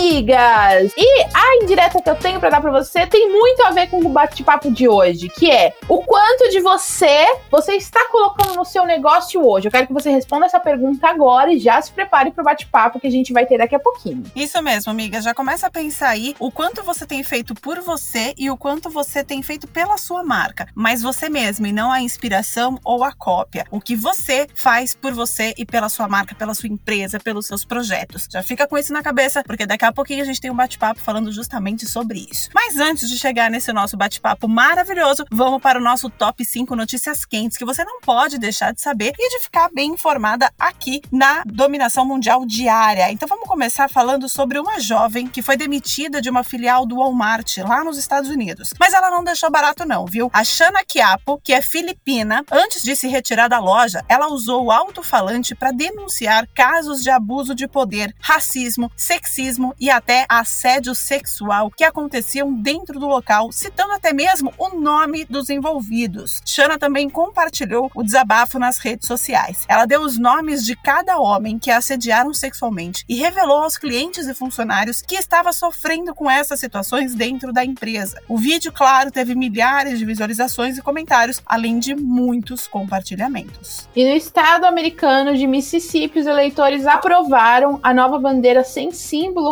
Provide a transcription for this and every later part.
Amigas! E a indireta que eu tenho para dar para você tem muito a ver com o bate-papo de hoje, que é o quanto de você você está colocando no seu negócio hoje. Eu quero que você responda essa pergunta agora e já se prepare para o bate-papo que a gente vai ter daqui a pouquinho. Isso mesmo, amiga. Já começa a pensar aí o quanto você tem feito por você e o quanto você tem feito pela sua marca, mas você mesmo e não a inspiração ou a cópia. O que você faz por você e pela sua marca, pela sua empresa, pelos seus projetos. Já fica com isso na cabeça porque daqui a pouquinho a gente tem um bate-papo falando justamente sobre isso. Mas antes de chegar nesse nosso bate-papo maravilhoso, vamos para o nosso top 5 notícias quentes que você não pode deixar de saber e de ficar bem informada aqui na Dominação Mundial Diária. Então vamos começar falando sobre uma jovem que foi demitida de uma filial do Walmart lá nos Estados Unidos. Mas ela não deixou barato não, viu? A Shana Kiapo, que é filipina, antes de se retirar da loja, ela usou o alto-falante para denunciar casos de abuso de poder, racismo, sexismo e até assédio sexual que aconteciam dentro do local, citando até mesmo o nome dos envolvidos. Shana também compartilhou o desabafo nas redes sociais. Ela deu os nomes de cada homem que assediaram sexualmente e revelou aos clientes e funcionários que estava sofrendo com essas situações dentro da empresa. O vídeo, claro, teve milhares de visualizações e comentários, além de muitos compartilhamentos. E no estado americano de Mississippi, os eleitores aprovaram a nova bandeira sem símbolo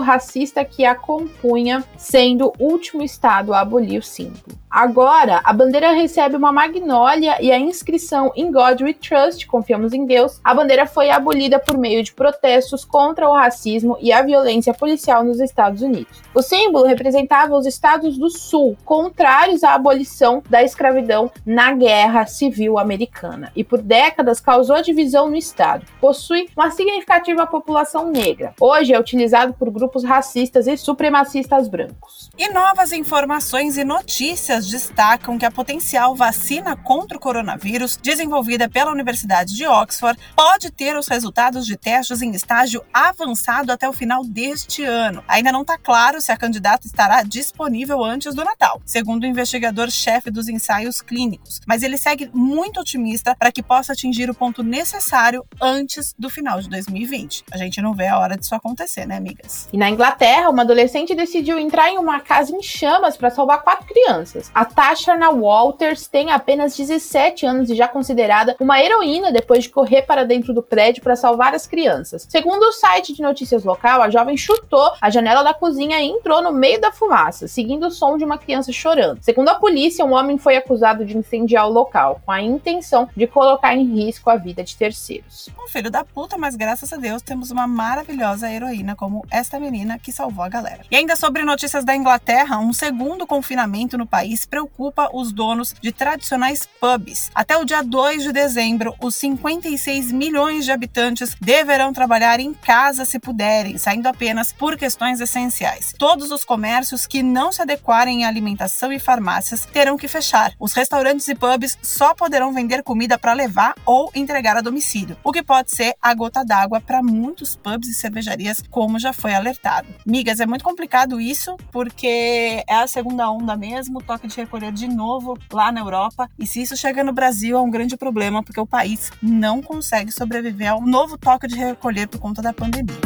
que a compunha, sendo o último estado a abolir o símbolo. Agora, a bandeira recebe uma magnólia e a inscrição In God We Trust, confiamos em Deus. A bandeira foi abolida por meio de protestos contra o racismo e a violência policial nos Estados Unidos. O símbolo representava os estados do Sul, contrários à abolição da escravidão na Guerra Civil Americana, e por décadas causou divisão no estado. Possui uma significativa população negra. Hoje é utilizado por grupos racistas e supremacistas brancos. E novas informações e notícias destacam que a potencial vacina contra o coronavírus, desenvolvida pela Universidade de Oxford, pode ter os resultados de testes em estágio avançado até o final deste ano. Ainda não está claro se a candidata estará disponível antes do Natal, segundo o investigador-chefe dos ensaios clínicos, mas ele segue muito otimista para que possa atingir o ponto necessário antes do final de 2020. A gente não vê a hora disso acontecer, né, amigas? E na Inglaterra, uma adolescente decidiu entrar em uma casa em chamas para salvar quatro crianças. A Tashana Walters tem apenas 17 anos e já considerada uma heroína depois de correr para dentro do prédio para salvar as crianças. Segundo o site de notícias local, a jovem chutou a janela da cozinha e entrou no meio da fumaça, seguindo o som de uma criança chorando. Segundo a polícia, um homem foi acusado de incendiar o local, com a intenção de colocar em risco a vida de terceiros. Um filho da puta, mas graças a Deus temos uma maravilhosa heroína como esta menina que salvou a galera. E ainda sobre notícias da Inglaterra, um segundo confinamento no país país preocupa os donos de tradicionais pubs. Até o dia 2 de dezembro, os 56 milhões de habitantes deverão trabalhar em casa se puderem, saindo apenas por questões essenciais. Todos os comércios que não se adequarem em alimentação e farmácias terão que fechar. Os restaurantes e pubs só poderão vender comida para levar ou entregar a domicílio, o que pode ser a gota d'água para muitos pubs e cervejarias, como já foi alertado. Migas, é muito complicado isso, porque é a segunda onda mesmo, toque de recolher de novo lá na Europa. E se isso chega no Brasil, é um grande problema, porque o país não consegue sobreviver ao novo toque de recolher por conta da pandemia.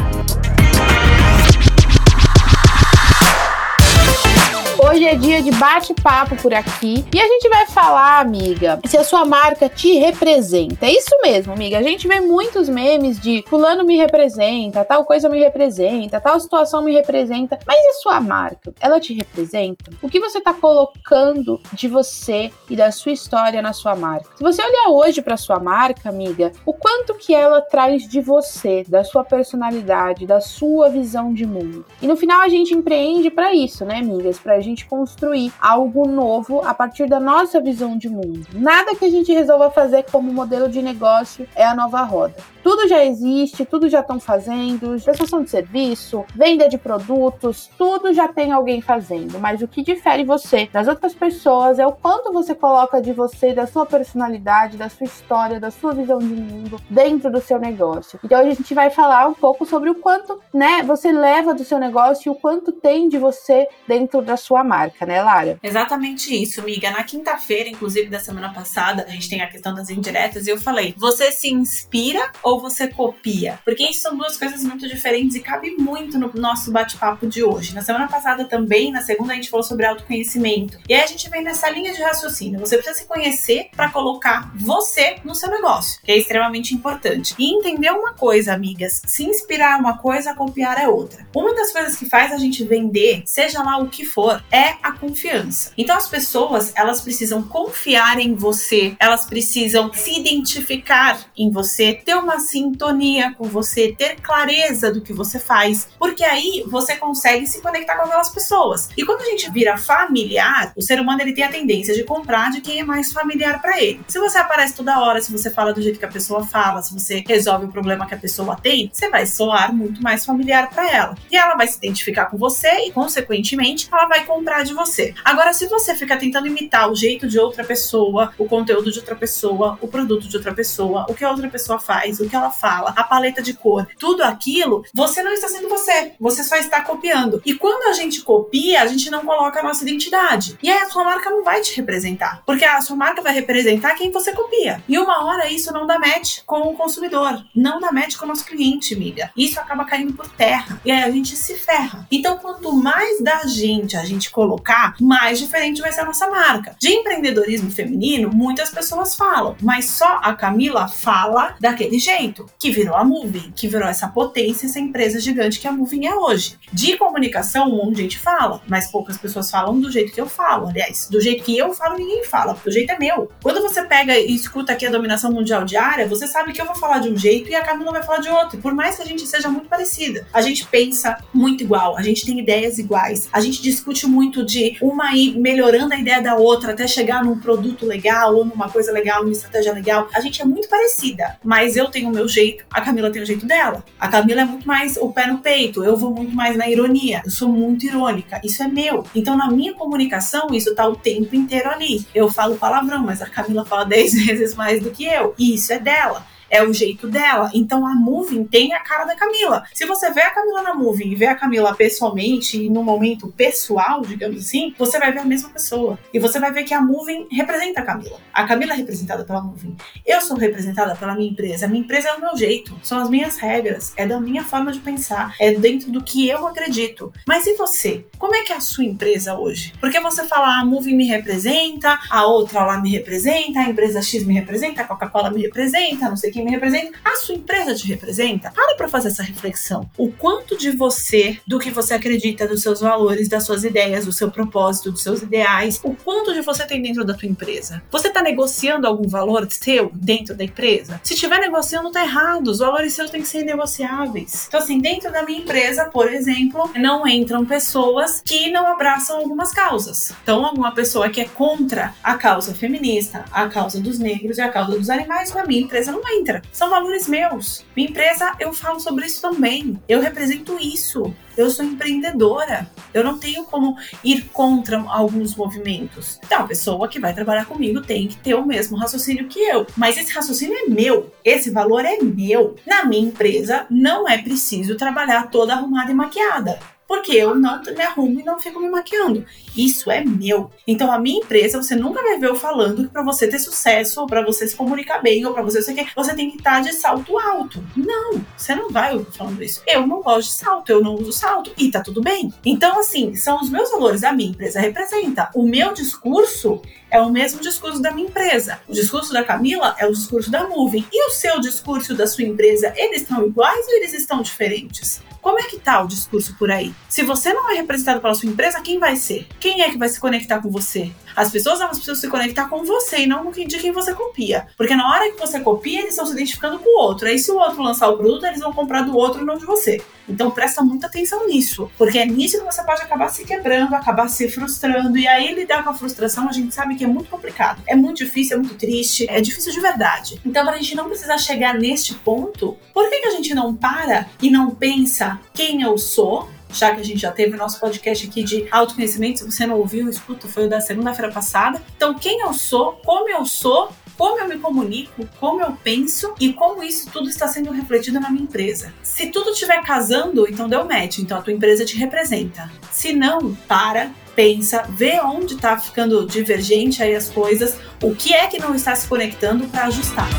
Hoje é dia de bate-papo por aqui e a gente vai falar, amiga, se a sua marca te representa. É isso mesmo, amiga. A gente vê muitos memes de fulano me representa, tal coisa me representa, tal situação me representa. Mas e sua marca? Ela te representa? O que você está colocando de você e da sua história na sua marca? Se você olhar hoje para sua marca, amiga, o quanto que ela traz de você, da sua personalidade, da sua visão de mundo. E no final a gente empreende para isso, né, amigas? Pra gente gente construir algo novo a partir da nossa visão de mundo. Nada que a gente resolva fazer como modelo de negócio é a nova roda. Tudo já existe, tudo já estão fazendo, prestação de serviço, venda de produtos, tudo já tem alguém fazendo. Mas o que difere você das outras pessoas é o quanto você coloca de você, da sua personalidade, da sua história, da sua visão de mundo dentro do seu negócio. Então a gente vai falar um pouco sobre o quanto, né, você leva do seu negócio e o quanto tem de você dentro da sua marca, né, Lara? Exatamente isso, amiga. Na quinta-feira, inclusive da semana passada, a gente tem a questão das indiretas e eu falei: você se inspira ou você copia? Porque isso são duas coisas muito diferentes e cabe muito no nosso bate-papo de hoje. Na semana passada também, na segunda, a gente falou sobre autoconhecimento. E aí a gente vem nessa linha de raciocínio. Você precisa se conhecer para colocar você no seu negócio, que é extremamente importante. E entender uma coisa, amigas: se inspirar é uma coisa, copiar é outra. Uma das coisas que faz a gente vender, seja lá o que for, é a confiança. Então as pessoas, elas precisam confiar em você, elas precisam se identificar em você, ter uma sintonia com você, ter clareza do que você faz, porque aí você consegue se conectar com aquelas pessoas. E quando a gente vira familiar, o ser humano ele tem a tendência de comprar de quem é mais familiar para ele. Se você aparece toda hora, se você fala do jeito que a pessoa fala, se você resolve o problema que a pessoa tem, você vai soar muito mais familiar para ela. E ela vai se identificar com você e, consequentemente, ela vai de você. Agora, se você fica tentando imitar o jeito de outra pessoa, o conteúdo de outra pessoa, o produto de outra pessoa, o que a outra pessoa faz, o que ela fala, a paleta de cor, tudo aquilo, você não está sendo você. Você só está copiando. E quando a gente copia, a gente não coloca a nossa identidade. E aí a sua marca não vai te representar. Porque a sua marca vai representar quem você copia. E uma hora isso não dá match com o consumidor. Não dá match com o nosso cliente, amiga. Isso acaba caindo por terra. E aí a gente se ferra. Então, quanto mais da gente a gente colocar, mais diferente vai ser a nossa marca. De empreendedorismo feminino, muitas pessoas falam, mas só a Camila fala daquele jeito, que virou a Moving, que virou essa potência, essa empresa gigante que a Moving é hoje. De comunicação, um monte de gente fala, mas poucas pessoas falam do jeito que eu falo. Aliás, do jeito que eu falo, ninguém fala, porque o jeito é meu. Quando você pega e escuta aqui a dominação mundial diária, você sabe que eu vou falar de um jeito e a Camila vai falar de outro. Por mais que a gente seja muito parecida, a gente pensa muito igual, a gente tem ideias iguais, a gente discute muito de uma ir melhorando a ideia da outra até chegar num produto legal ou numa coisa legal, numa estratégia legal. A gente é muito parecida, mas eu tenho o meu jeito, a Camila tem o jeito dela. A Camila é muito mais o pé no peito, eu vou muito mais na ironia, eu sou muito irônica, isso é meu. Então na minha comunicação, isso tá o tempo inteiro ali. Eu falo palavrão, mas a Camila fala 10 vezes mais do que eu, e isso é dela é o jeito dela. Então a Moving tem a cara da Camila. Se você vê a Camila na Moving e vê a Camila pessoalmente e no momento pessoal, digamos assim, você vai ver a mesma pessoa. E você vai ver que a Moving representa a Camila. A Camila é representada pela Moving. Eu sou representada pela minha empresa. A minha empresa é o meu jeito, são as minhas regras, é da minha forma de pensar, é dentro do que eu acredito. Mas e você? Como é que é a sua empresa hoje? Porque você fala, ah, a Moving me representa, a outra lá me representa, a empresa X me representa, a Coca-Cola me representa, não sei quem me representa, a sua empresa te representa? Para para fazer essa reflexão. O quanto de você, do que você acredita, dos seus valores, das suas ideias, do seu propósito, dos seus ideais, o quanto de você tem dentro da tua empresa? Você está negociando algum valor seu dentro da empresa? Se estiver negociando, tá errado. Os valores seus têm que ser negociáveis. Então, assim, dentro da minha empresa, por exemplo, não entram pessoas que não abraçam algumas causas. Então, alguma pessoa que é contra a causa feminista, a causa dos negros e a causa dos animais, na minha empresa não entra são valores meus. Minha empresa, eu falo sobre isso também. Eu represento isso. Eu sou empreendedora. Eu não tenho como ir contra alguns movimentos. Então, a pessoa que vai trabalhar comigo tem que ter o mesmo raciocínio que eu. Mas esse raciocínio é meu. Esse valor é meu. Na minha empresa, não é preciso trabalhar toda arrumada e maquiada porque eu não me arrumo e não fico me maquiando. Isso é meu. Então a minha empresa, você nunca vai ver eu falando que para você ter sucesso, ou para você se comunicar bem, ou para você você quer, você tem que estar de salto alto. Não, você não vai ouvir falando isso. Eu não gosto de salto, eu não uso salto e tá tudo bem. Então assim, são os meus valores, a minha empresa representa. O meu discurso é o mesmo discurso da minha empresa. O discurso da Camila é o discurso da Moving. E o seu discurso da sua empresa, eles estão iguais ou eles estão diferentes? Como é que tá o discurso por aí? Se você não é representado pela sua empresa, quem vai ser? Quem é que vai se conectar com você? As pessoas elas precisam se conectar com você e não com quem de quem você copia. Porque na hora que você copia, eles estão se identificando com o outro. Aí se o outro lançar o produto, eles vão comprar do outro, não de você. Então presta muita atenção nisso, porque é nisso que você pode acabar se quebrando, acabar se frustrando. E aí lidar com a frustração, a gente sabe que é muito complicado. É muito difícil, é muito triste, é difícil de verdade. Então, para a gente não precisar chegar neste ponto, por que, que a gente não para e não pensa quem eu sou? já que a gente já teve o nosso podcast aqui de autoconhecimento, se você não ouviu, escuta, foi o da segunda-feira passada. Então, quem eu sou, como eu sou, como eu me comunico, como eu penso e como isso tudo está sendo refletido na minha empresa. Se tudo estiver casando, então deu match, então a tua empresa te representa. Se não, para, pensa, vê onde está ficando divergente aí as coisas, o que é que não está se conectando para ajustar.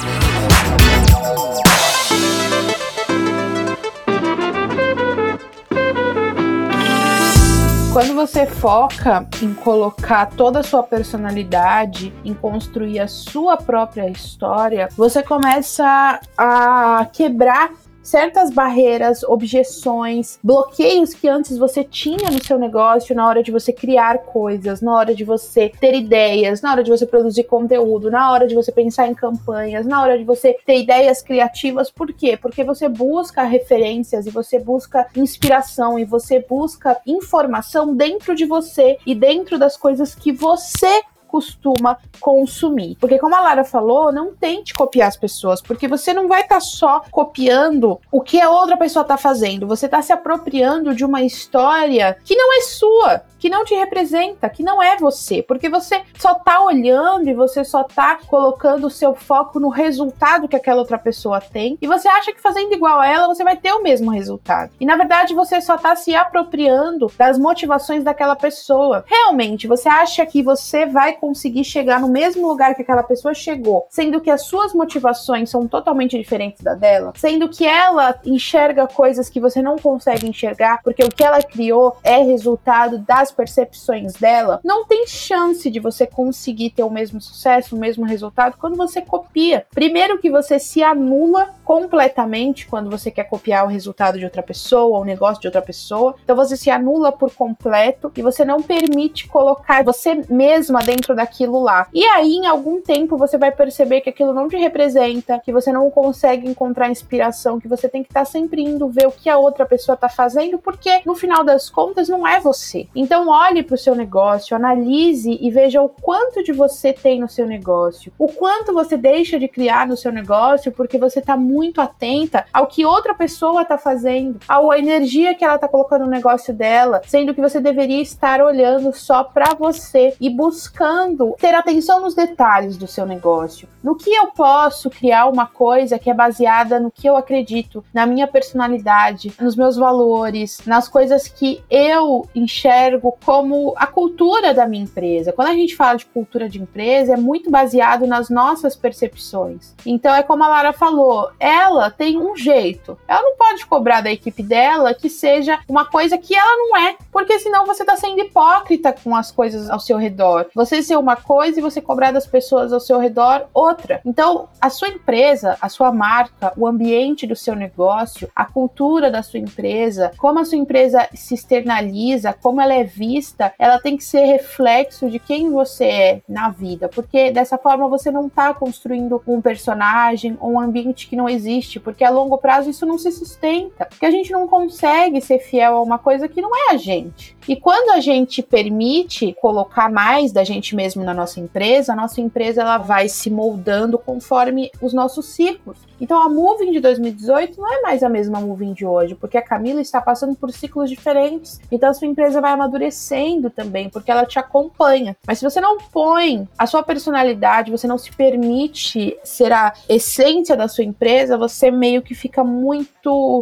Quando você foca em colocar toda a sua personalidade, em construir a sua própria história, você começa a quebrar certas barreiras, objeções, bloqueios que antes você tinha no seu negócio na hora de você criar coisas, na hora de você ter ideias, na hora de você produzir conteúdo, na hora de você pensar em campanhas, na hora de você ter ideias criativas. Por quê? Porque você busca referências e você busca inspiração e você busca informação dentro de você e dentro das coisas que você costuma consumir. Porque, como a Lara falou, não tente copiar as pessoas, porque você não vai estar tá só copiando o que a outra pessoa está fazendo, você está se apropriando de uma história que não é sua, que não te representa, que não é você, porque você só tá olhando e você só tá colocando o seu foco no resultado que aquela outra pessoa tem, e você acha que fazendo igual a ela você vai ter o mesmo resultado. E na verdade você só tá se apropriando das motivações daquela pessoa. Realmente, você acha que você vai conseguir chegar no mesmo lugar que aquela pessoa chegou, sendo que as suas motivações são totalmente diferentes da dela, sendo que ela enxerga coisas que você não consegue enxergar, porque o que ela criou é resultado das percepções dela, não tem chance de você conseguir ter o mesmo sucesso, o mesmo resultado quando você copia. Primeiro que você se anula completamente quando você quer copiar o resultado de outra pessoa, o negócio de outra pessoa. Então você se anula por completo e você não permite colocar você mesma dentro daquilo lá. E aí, em algum tempo, você vai perceber que aquilo não te representa, que você não consegue encontrar inspiração, que você tem que estar tá sempre indo ver o que a outra pessoa está fazendo, porque no final das contas não é você. Então, olhe para o seu negócio, analise e veja o quanto de você tem no seu negócio, o quanto você deixa de criar no seu negócio porque você está muito atenta ao que outra pessoa está fazendo, à energia que ela está colocando no negócio dela, sendo que você deveria estar olhando só para você e buscando ter atenção nos detalhes do seu negócio. No que eu posso criar uma coisa que é baseada no que eu acredito, na minha personalidade, nos meus valores, nas coisas que eu enxergo como a cultura da minha empresa. Quando a gente fala de cultura de empresa, é muito baseado nas nossas percepções. Então é como a Lara falou, ela tem um jeito. Ela não pode cobrar da equipe dela que seja uma coisa que ela não é, porque senão você está sendo hipócrita com as coisas ao seu redor. Você se uma coisa e você cobrar das pessoas ao seu redor outra. Então, a sua empresa, a sua marca, o ambiente do seu negócio, a cultura da sua empresa, como a sua empresa se externaliza, como ela é vista, ela tem que ser reflexo de quem você é na vida, porque dessa forma você não está construindo um personagem ou um ambiente que não existe, porque a longo prazo isso não se sustenta, porque a gente não consegue ser fiel a uma coisa que não é a gente. E quando a gente permite colocar mais da gente mesmo na nossa empresa, a nossa empresa ela vai se moldando conforme os nossos ciclos. Então a Moving de 2018 não é mais a mesma Moving de hoje, porque a Camila está passando por ciclos diferentes. Então a sua empresa vai amadurecendo também, porque ela te acompanha. Mas se você não põe a sua personalidade, você não se permite ser a essência da sua empresa, você meio que fica muito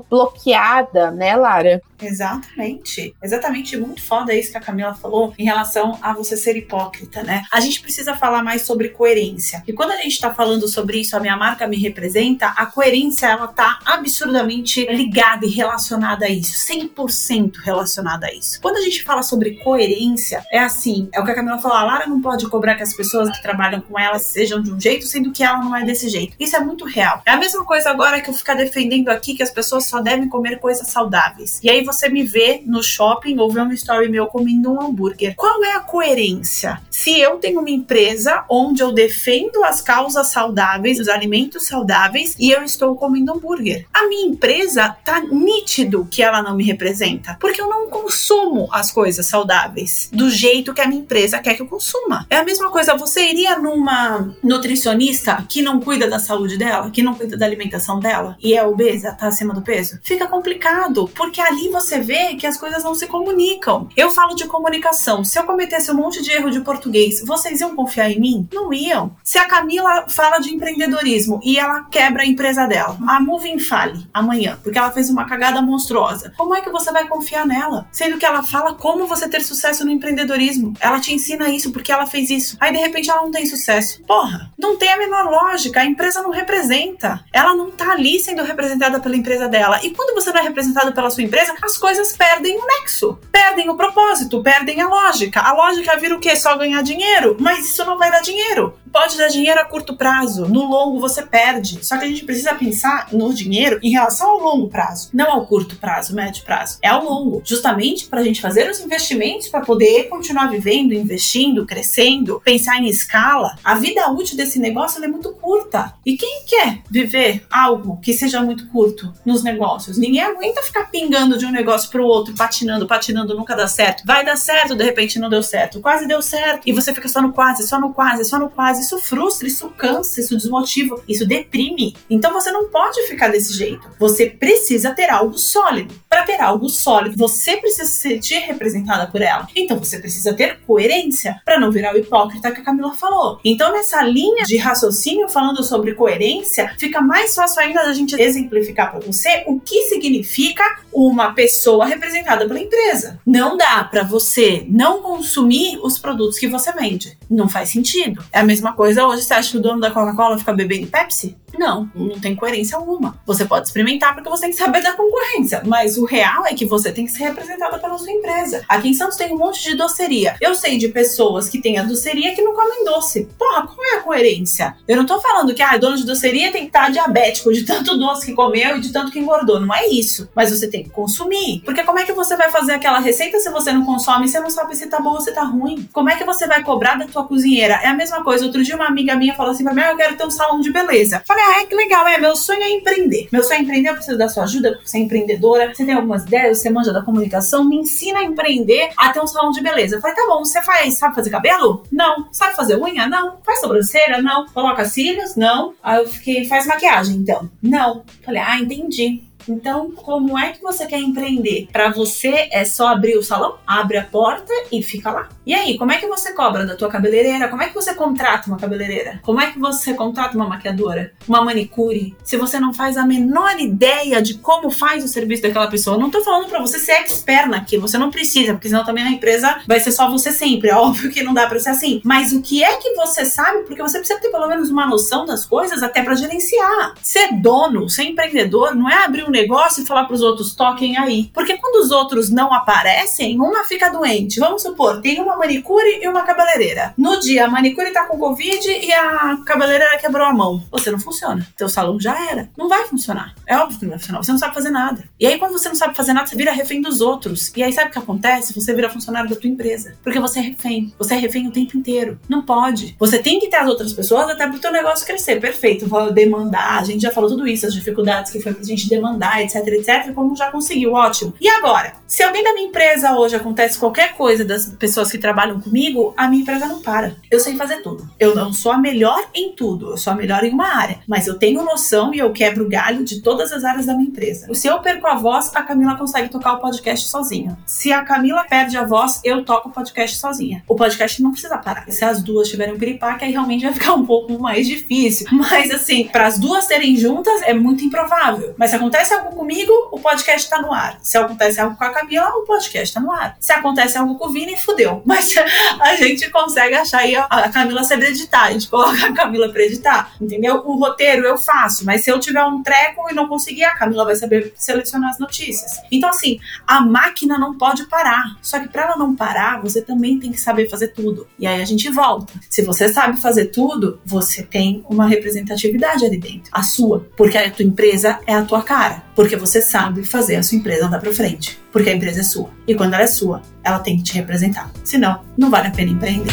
bloqueada, né, Lara? Exatamente. Exatamente. Muito foda isso que a Camila falou em relação a você ser hipócrita, né? A gente precisa falar mais sobre coerência. E quando a gente tá falando sobre isso, a minha marca me representa, a coerência ela tá absurdamente ligada e relacionada a isso. 100% relacionada a isso. Quando a gente fala sobre coerência, é assim, é o que a Camila falou, a Lara não pode cobrar que as pessoas que trabalham com ela sejam de um jeito, sendo que ela não é desse jeito. Isso é muito real. É a mesma coisa agora que eu ficar defendendo aqui que as pessoas só devem comer coisas saudáveis. E aí você me vê no shopping ou vê story meu comendo um hambúrguer. Qual é a coerência? Se eu tenho uma empresa onde eu defendo as causas saudáveis, os alimentos saudáveis, e eu estou comendo hambúrguer, a minha empresa tá nítido que ela não me representa, porque eu não consumo as coisas saudáveis do jeito que a minha empresa quer que eu consuma. É a mesma coisa, você iria numa nutricionista que não cuida da saúde dela, que não cuida da alimentação dela e é obesa, tá acima do peso? Fica complicado, porque ali você vê que as coisas não se comunicam. Eu falo de comunicação. Se eu cometesse um monte de erro de português, vocês iam confiar em mim? Não iam. Se a Camila fala de empreendedorismo e ela quebra a empresa dela, a Moving fale amanhã, porque ela fez uma cagada monstruosa, como é que você vai confiar nela? Sendo que ela fala como você ter sucesso no empreendedorismo. Ela te ensina isso porque ela fez isso. Aí de repente ela não tem sucesso. Porra, não tem a menor lógica. A empresa não representa. Ela não tá ali sendo representada pela empresa dela. E quando você não é representado pela sua empresa, as coisas perdem o nexo, perdem o propósito, perdem a lógica. A lógica vira o quê? Só ganhar dinheiro? Mas isso não vai dar dinheiro. Pode dar dinheiro a curto prazo, no longo você perde. Só que a gente precisa pensar no dinheiro em relação ao longo prazo, não ao curto prazo, médio prazo. É ao longo, justamente para a gente fazer os investimentos para poder continuar vivendo, investindo, crescendo, pensar em escala. A vida útil desse negócio é muito curta. E quem quer viver algo que seja muito curto nos negócios? Ninguém aguenta ficar pingando de um negócio para o outro, patinando, patinando, nunca dá certo. Vai dar certo, de repente não deu certo. Quase deu certo. E você fica só no quase, só no quase, só no quase isso frustra, isso cansa, isso desmotiva, isso deprime. Então você não pode ficar desse jeito. Você precisa ter algo sólido. Para ter algo sólido, você precisa se sentir representada por ela. Então você precisa ter coerência para não virar o hipócrita que a Camila falou. Então nessa linha de raciocínio falando sobre coerência, fica mais fácil ainda da gente exemplificar para você o que significa uma pessoa representada pela empresa. Não dá para você não consumir os produtos que você vende. Não faz sentido. É a mesma coisa hoje. Você acha que o dono da Coca-Cola fica bebendo Pepsi? Não, não tem coerência alguma. Você pode experimentar porque você tem que saber da concorrência, mas o real é que você tem que ser representada pela sua empresa. Aqui em Santos tem um monte de doceria. Eu sei de pessoas que têm a doceria que não comem doce. Porra, qual é a coerência? Eu não tô falando que ah, dono de doceria tem que estar diabético de tanto doce que comeu e de tanto que engordou. Não é isso. Mas você tem que consumir. Porque como é que você vai fazer aquela receita se você não consome e você não sabe se tá bom ou se tá ruim? Como é que você vai cobrar da tua cozinheira? É a mesma coisa. Outro dia uma amiga minha falou assim pra mim, ah, eu quero ter um salão de beleza. Falei, ah, é que legal, é, meu sonho é empreender. Meu sonho é empreender, eu preciso da sua ajuda, você é empreendedora, você tem algumas ideias, você manja da comunicação, me ensina a empreender a ter um salão de beleza. Eu falei, tá bom, você faz, sabe fazer cabelo? Não. Sabe fazer unha? Não. Faz sobrancelha? Não. Coloca cílios? Não. Aí eu fiquei, faz maquiagem então? Não. Falei, ah, entendi. Então, como é que você quer empreender? Para você é só abrir o salão, abre a porta e fica lá. E aí, como é que você cobra da tua cabeleireira? Como é que você contrata uma cabeleireira? Como é que você contrata uma maquiadora? Uma manicure? Se você não faz a menor ideia de como faz o serviço daquela pessoa, não tô falando para você ser expert naquilo, você não precisa, porque senão também a empresa vai ser só você sempre. É óbvio que não dá para ser assim. Mas o que é que você sabe? Porque você precisa ter pelo menos uma noção das coisas até para gerenciar. Ser dono, ser empreendedor, não é abrir um negócio e falar para os outros toquem aí. Porque quando os outros não aparecem, uma fica doente. Vamos supor, tem uma manicure e uma cabeleireira. No dia, a manicure tá com Covid e a cabeleireira quebrou a mão. Você não funciona. Teu salão já era. Não vai funcionar. É óbvio que não vai funcionar. Você não sabe fazer nada. E aí, quando você não sabe fazer nada, você vira refém dos outros. E aí, sabe o que acontece? Você vira funcionário da tua empresa. Porque você é refém. Você é refém o tempo inteiro. Não pode. Você tem que ter as outras pessoas até pro teu negócio crescer. Perfeito. Vou demandar. A gente já falou tudo isso, as dificuldades que foi pra gente demandar etc, etc, como já conseguiu, ótimo. E agora, se alguém da minha empresa hoje acontece qualquer coisa das pessoas que trabalham comigo, a minha empresa não para. Eu sei fazer tudo. Eu não sou a melhor em tudo, eu sou a melhor em uma área, mas eu tenho noção e eu quebro galho de todas as áreas da minha empresa. Se eu perco a voz, a Camila consegue tocar o podcast sozinha. Se a Camila perde a voz, eu toco o podcast sozinha. O podcast não precisa parar. Se as duas tiverem um piripaque, aí realmente vai ficar um pouco mais difícil. Mas assim, para as duas serem juntas é muito improvável. Mas se acontece acontece algo comigo, o podcast tá no ar. Se acontece algo com a Camila, o podcast tá no ar. Se acontece algo com o Vini, fudeu. Mas a gente consegue achar aí a Camila saber editar. A gente coloca a Camila pra editar. Entendeu? O roteiro eu faço, mas se eu tiver um treco e não conseguir, a Camila vai saber selecionar as notícias. Então, assim, a máquina não pode parar. Só que para ela não parar, você também tem que saber fazer tudo. E aí a gente volta. Se você sabe fazer tudo, você tem uma representatividade ali dentro. A sua. Porque a tua empresa é a tua cara. Porque você sabe fazer a sua empresa andar pra frente. Porque a empresa é sua. E quando ela é sua, ela tem que te representar. Senão, não vale a pena empreender.